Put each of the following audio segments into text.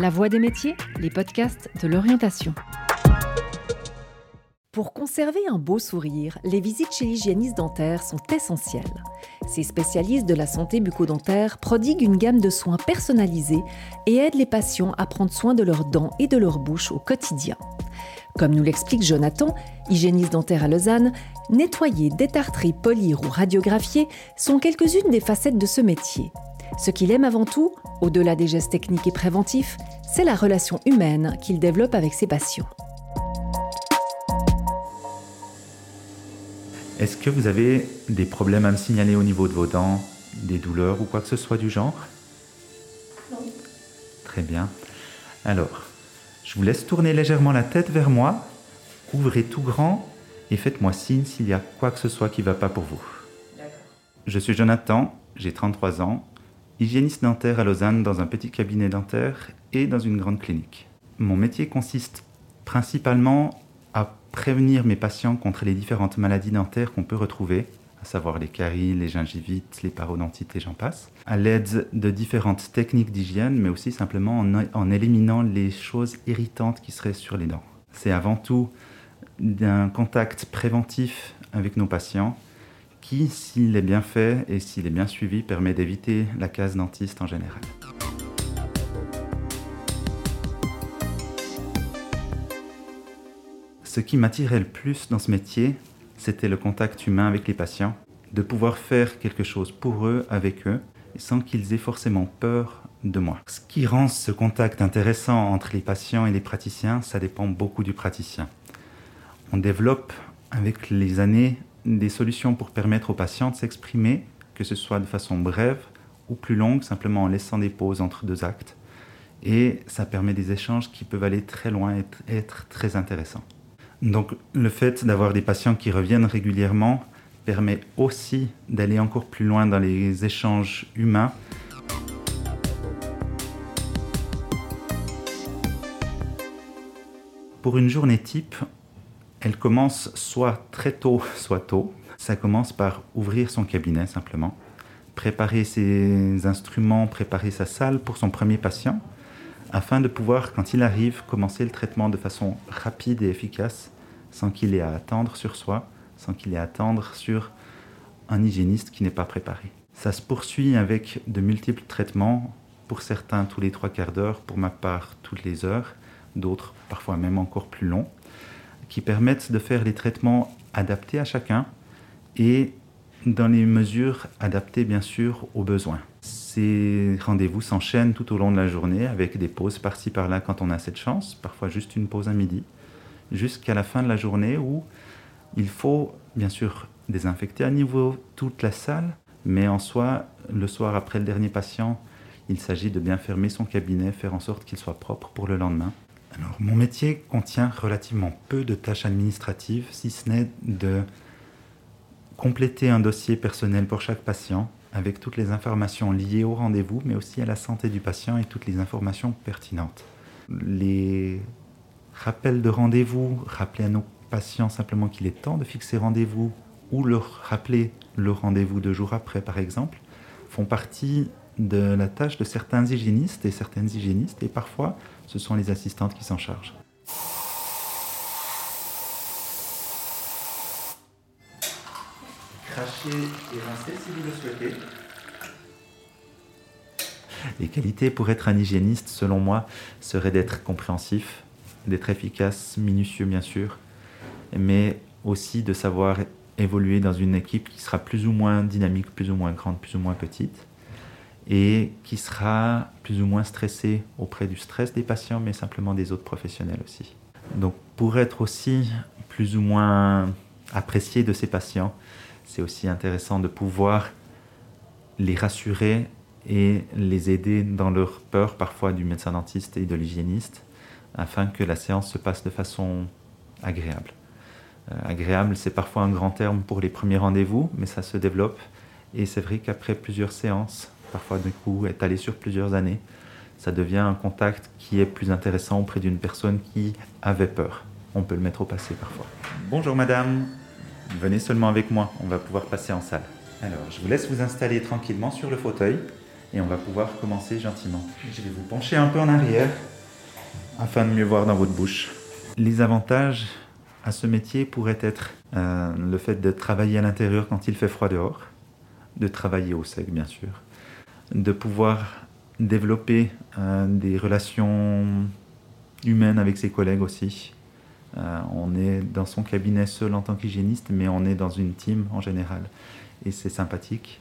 La Voix des métiers, les podcasts de l'orientation. Pour conserver un beau sourire, les visites chez l'hygiéniste dentaire sont essentielles. Ces spécialistes de la santé bucco-dentaire prodiguent une gamme de soins personnalisés et aident les patients à prendre soin de leurs dents et de leur bouche au quotidien. Comme nous l'explique Jonathan, hygiéniste dentaire à Lausanne, nettoyer, détartrer, polir ou radiographier sont quelques-unes des facettes de ce métier. Ce qu'il aime avant tout, au-delà des gestes techniques et préventifs, c'est la relation humaine qu'il développe avec ses patients. Est-ce que vous avez des problèmes à me signaler au niveau de vos dents, des douleurs ou quoi que ce soit du genre? Non. Très bien. Alors, je vous laisse tourner légèrement la tête vers moi, ouvrez tout grand et faites-moi signe s'il y a quoi que ce soit qui ne va pas pour vous. Je suis Jonathan, j'ai 33 ans, hygiéniste dentaire à Lausanne dans un petit cabinet dentaire et dans une grande clinique. Mon métier consiste principalement à prévenir mes patients contre les différentes maladies dentaires qu'on peut retrouver, à savoir les caries, les gingivites, les parodontites et j'en passe, à l'aide de différentes techniques d'hygiène, mais aussi simplement en, en, éliminant les choses irritantes qui seraient sur les dents. C'est avant tout d'un contact préventif avec nos patients qui, s'il est bien fait et s'il est bien suivi, permet d'éviter la case dentiste en général. Ce qui m'attirait le plus dans ce métier, c'était le contact humain avec les patients, de pouvoir faire quelque chose pour eux, avec eux, sans qu'ils aient forcément peur de moi. Ce qui rend ce contact intéressant entre les patients et les praticiens, ça dépend beaucoup du praticien. On développe avec les années des solutions pour permettre aux patients de s'exprimer, que ce soit de façon brève ou plus longue, simplement en laissant des pauses entre deux actes. Et ça permet des échanges qui peuvent aller très loin et être très intéressants. Donc le fait d'avoir des patients qui reviennent régulièrement permet aussi d'aller encore plus loin dans les échanges humains. Pour une journée type, elle commence soit très tôt, soit tôt. Ça commence par ouvrir son cabinet simplement, préparer ses instruments, préparer sa salle pour son premier patient, afin de pouvoir, quand il arrive, commencer le traitement de façon rapide et efficace, sans qu'il ait à attendre sur soi, sans qu'il ait à attendre sur un hygiéniste qui n'est pas préparé. Ça se poursuit avec de multiples traitements, pour certains tous les trois quarts d'heure, pour ma part toutes les heures, d'autres parfois même encore plus longs qui permettent de faire les traitements adaptés à chacun et dans les mesures adaptées bien sûr aux besoins. Ces rendez-vous s'enchaînent tout au long de la journée avec des pauses par-ci par-là quand on a cette chance, parfois juste une pause à midi, jusqu'à la fin de la journée où il faut bien sûr désinfecter à niveau toute la salle, mais en soi, le soir après le dernier patient, il s'agit de bien fermer son cabinet, faire en sorte qu'il soit propre pour le lendemain alors, mon métier contient relativement peu de tâches administratives, si ce n'est de compléter un dossier personnel pour chaque patient avec toutes les informations liées au rendez-vous, mais aussi à la santé du patient et toutes les informations pertinentes. Les rappels de rendez-vous, rappeler à nos patients simplement qu'il est temps de fixer rendez-vous ou leur rappeler le rendez-vous deux jours après, par exemple, font partie de la tâche de certains hygiénistes et certaines hygiénistes, et parfois ce sont les assistantes qui s'en chargent. Crachez et rincez si vous le souhaitez. Les qualités pour être un hygiéniste, selon moi, seraient d'être compréhensif, d'être efficace, minutieux bien sûr, mais aussi de savoir évoluer dans une équipe qui sera plus ou moins dynamique, plus ou moins grande, plus ou moins petite, et qui sera plus ou moins stressé auprès du stress des patients, mais simplement des autres professionnels aussi. Donc pour être aussi plus ou moins apprécié de ces patients, c'est aussi intéressant de pouvoir les rassurer et les aider dans leur peur parfois du médecin dentiste et de l'hygiéniste, afin que la séance se passe de façon agréable. Euh, agréable, c'est parfois un grand terme pour les premiers rendez-vous, mais ça se développe. Et c'est vrai qu'après plusieurs séances, parfois du coup étalé sur plusieurs années, ça devient un contact qui est plus intéressant auprès d'une personne qui avait peur. On peut le mettre au passé parfois. Bonjour madame, venez seulement avec moi, on va pouvoir passer en salle. Alors, je vous laisse vous installer tranquillement sur le fauteuil Et on va pouvoir commencer gentiment. Je vais vous pencher un peu en arrière afin de mieux voir dans votre bouche. Les avantages à ce métier pourraient être euh, le fait de travailler à l'intérieur quand il fait froid dehors, de travailler au sec bien sûr, de pouvoir développer euh, des relations humaines avec ses collègues aussi. Euh, on est dans son cabinet seul en tant qu'hygiéniste, mais on est dans une team en général. Et c'est sympathique.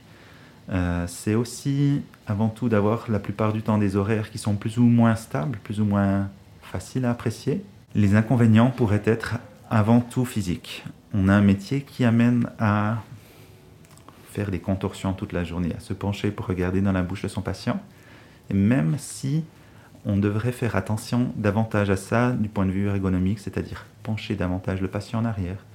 c'est aussi avant tout d'avoir la plupart du temps des horaires qui sont plus ou moins stables, plus ou moins faciles à apprécier. Les inconvénients pourraient être avant tout physiques. On a un métier qui amène à faire des contorsions toute la journée, à se pencher pour regarder dans la bouche de son patient. Et même si on devrait faire attention davantage à ça du point de vue ergonomique, c'est-à-dire pencher davantage le patient en arrière,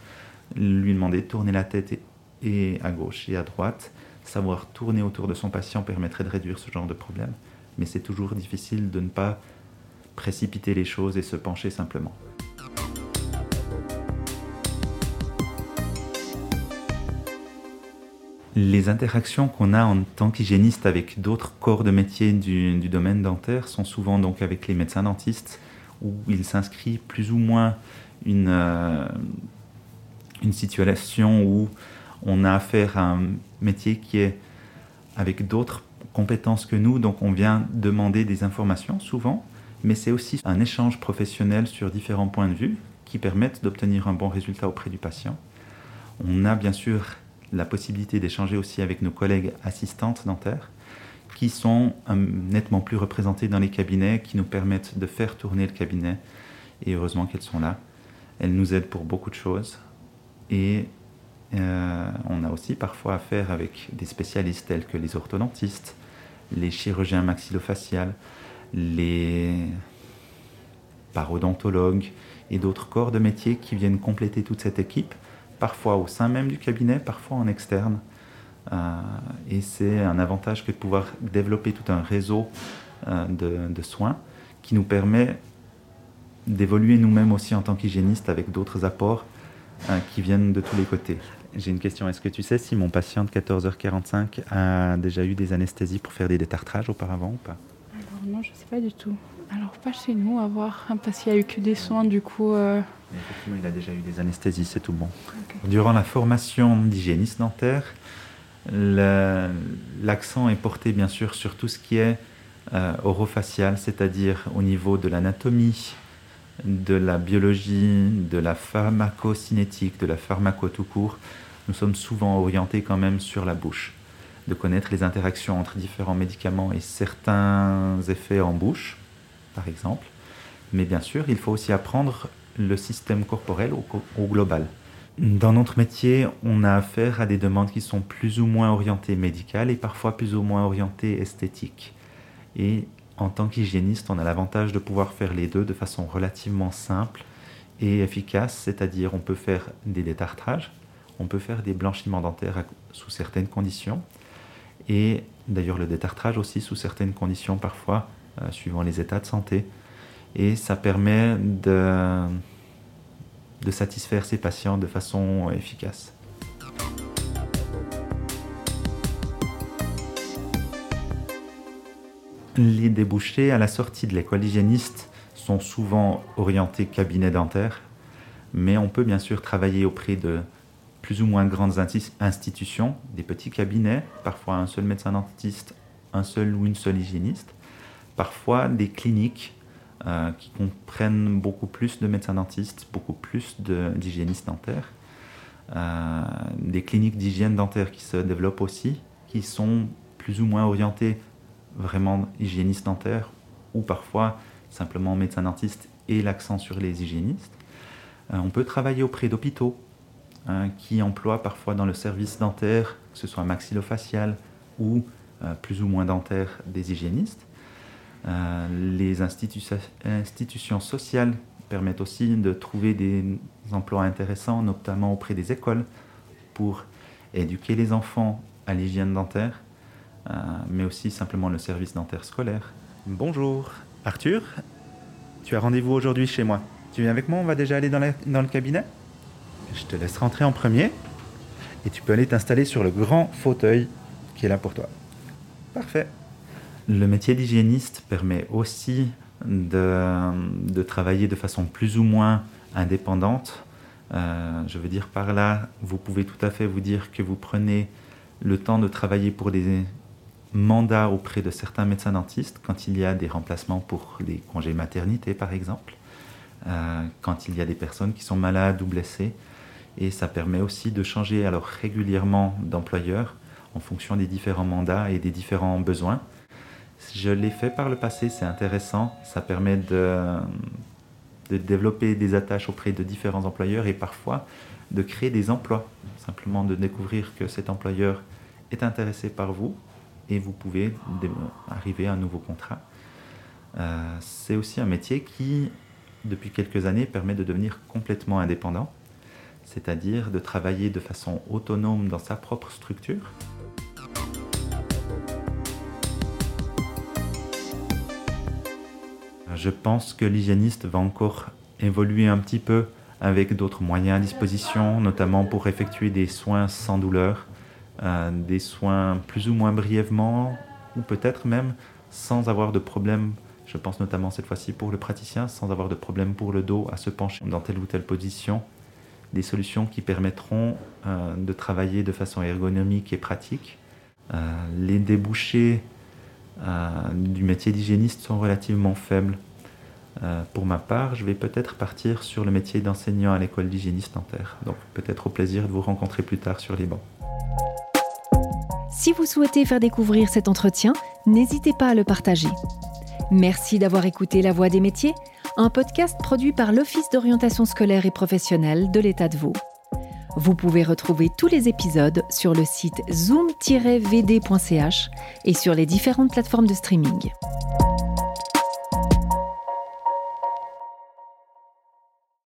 lui demander de tourner la tête et à gauche et à droite, savoir tourner autour de son patient permettrait de réduire ce genre de problème. Mais c'est toujours difficile de ne pas précipiter les choses et se pencher simplement. Les interactions qu'on a en tant qu'hygiéniste avec d'autres corps de métier du, domaine dentaire sont souvent donc avec les médecins dentistes, où il s'inscrit plus ou moins une, euh, une situation où on a affaire à un métier qui est avec d'autres compétences que nous, donc on vient demander des informations souvent, mais c'est aussi un échange professionnel sur différents points de vue qui permettent d'obtenir un bon résultat auprès du patient. On a bien sûr la possibilité d'échanger aussi avec nos collègues assistantes dentaires qui sont euh, nettement plus représentées dans les cabinets, qui nous permettent de faire tourner le cabinet. Et heureusement qu'elles sont là. Elles nous aident pour beaucoup de choses. Et euh, on a aussi parfois affaire avec des spécialistes tels que les orthodontistes, les chirurgiens maxillofaciales, les parodontologues et d'autres corps de métier qui viennent compléter toute cette équipe, parfois au sein même du cabinet, parfois en externe. Euh, et c'est un avantage que de pouvoir développer tout un réseau euh, de, soins qui nous permet d'évoluer nous-mêmes aussi en tant qu'hygiénistes avec d'autres apports euh, qui viennent de tous les côtés. J'ai une question. Est-ce que tu sais si mon patient de 14h45 a déjà eu des anesthésies pour faire des détartrages auparavant ou pas? Non, je ne sais pas du tout. Alors, pas chez nous, à voir, parce qu'il n'y a eu que des soins, du coup. Euh. Effectivement, il a déjà eu des anesthésies, c'est tout bon. Durant la formation d'hygiéniste dentaire, l'accent est porté bien sûr sur tout ce qui est euh, orofacial, c'est-à-dire au niveau de l'anatomie, de la biologie, de la pharmacocinétique, de la pharmaco tout court. Nous sommes souvent orientés quand même sur la bouche de connaître les interactions entre différents médicaments et certains effets en bouche, par exemple. Mais bien sûr, il faut aussi apprendre le système corporel au, global. Dans notre métier, on a affaire à des demandes qui sont plus ou moins orientées médicales et parfois plus ou moins orientées esthétiques. Et en tant qu'hygiéniste, on a l'avantage de pouvoir faire les deux de façon relativement simple et efficace, c'est-à-dire on peut faire des détartrages, on peut faire des blanchiments dentaires sous certaines conditions, et d'ailleurs le détartrage aussi sous certaines conditions parfois, suivant les états de santé. Et ça permet de, satisfaire ces patients de façon efficace. Les débouchés à la sortie de l'école hygiéniste sont souvent orientés cabinet dentaire, mais on peut bien sûr travailler auprès de plus ou moins grandes institutions, des petits cabinets, parfois un seul médecin dentiste, un seul ou une seule hygiéniste, parfois des cliniques euh, qui comprennent beaucoup plus de médecins dentistes, beaucoup plus d'hygiénistes dentaires, euh, des cliniques d'hygiène dentaire qui se développent aussi, qui sont plus ou moins orientées vraiment hygiénistes dentaires ou parfois simplement médecins dentistes et l'accent sur les hygiénistes. Euh, on peut travailler auprès d'hôpitaux Hein, qui emploient parfois dans le service dentaire, que ce soit maxillofacial ou plus ou moins dentaire, des hygiénistes. Euh, les institutions sociales permettent aussi de trouver des emplois intéressants, notamment auprès des écoles, pour éduquer les enfants à l'hygiène dentaire, euh, mais aussi simplement le service dentaire scolaire. Bonjour, Arthur, tu as rendez-vous aujourd'hui chez moi. Tu viens avec moi, on va déjà aller dans le cabinet? Je te laisse rentrer en premier et tu peux aller t'installer sur le grand fauteuil qui est là pour toi. Parfait. Le métier d'hygiéniste permet aussi de, travailler de façon plus ou moins indépendante. Euh, je veux dire par là, vous pouvez tout à fait vous dire que vous prenez le temps de travailler pour des mandats auprès de certains médecins dentistes quand il y a des remplacements pour les congés maternité par exemple, euh, quand il y a des personnes qui sont malades ou blessées. Et ça permet aussi de changer alors régulièrement d'employeur en fonction des différents mandats et des différents besoins. Je l'ai fait par le passé, c'est intéressant. Ça permet de, développer des attaches auprès de différents employeurs et parfois de créer des emplois. Simplement de découvrir que cet employeur est intéressé par vous et vous pouvez arriver à un nouveau contrat. Euh, c'est aussi un métier qui, depuis quelques années, permet de devenir complètement indépendant, c'est-à-dire de travailler de façon autonome dans sa propre structure Je pense que l'hygiéniste va encore évoluer un petit peu avec d'autres moyens à disposition, notamment pour effectuer des soins sans douleur, euh, des soins plus ou moins brièvement, ou peut-être même sans avoir de problème, je pense notamment cette fois-ci pour le praticien, sans avoir de problème pour le dos à se pencher dans telle ou telle position, des solutions qui permettront euh, de travailler de façon ergonomique et pratique. Euh, les débouchés du métier d'hygiéniste sont relativement faibles. Euh, pour ma part, je vais peut-être partir sur le métier d'enseignant à l'école d'hygiéniste dentaire. Donc peut-être au plaisir de vous rencontrer plus tard sur les bancs. Si vous souhaitez faire découvrir cet entretien, n'hésitez pas à le partager. Merci d'avoir écouté La Voix des métiers, un podcast produit par l'Office d'orientation scolaire et professionnelle de l'État de Vaud. Vous pouvez retrouver tous les épisodes sur le site zoom-vd.ch et sur les différentes plateformes de streaming.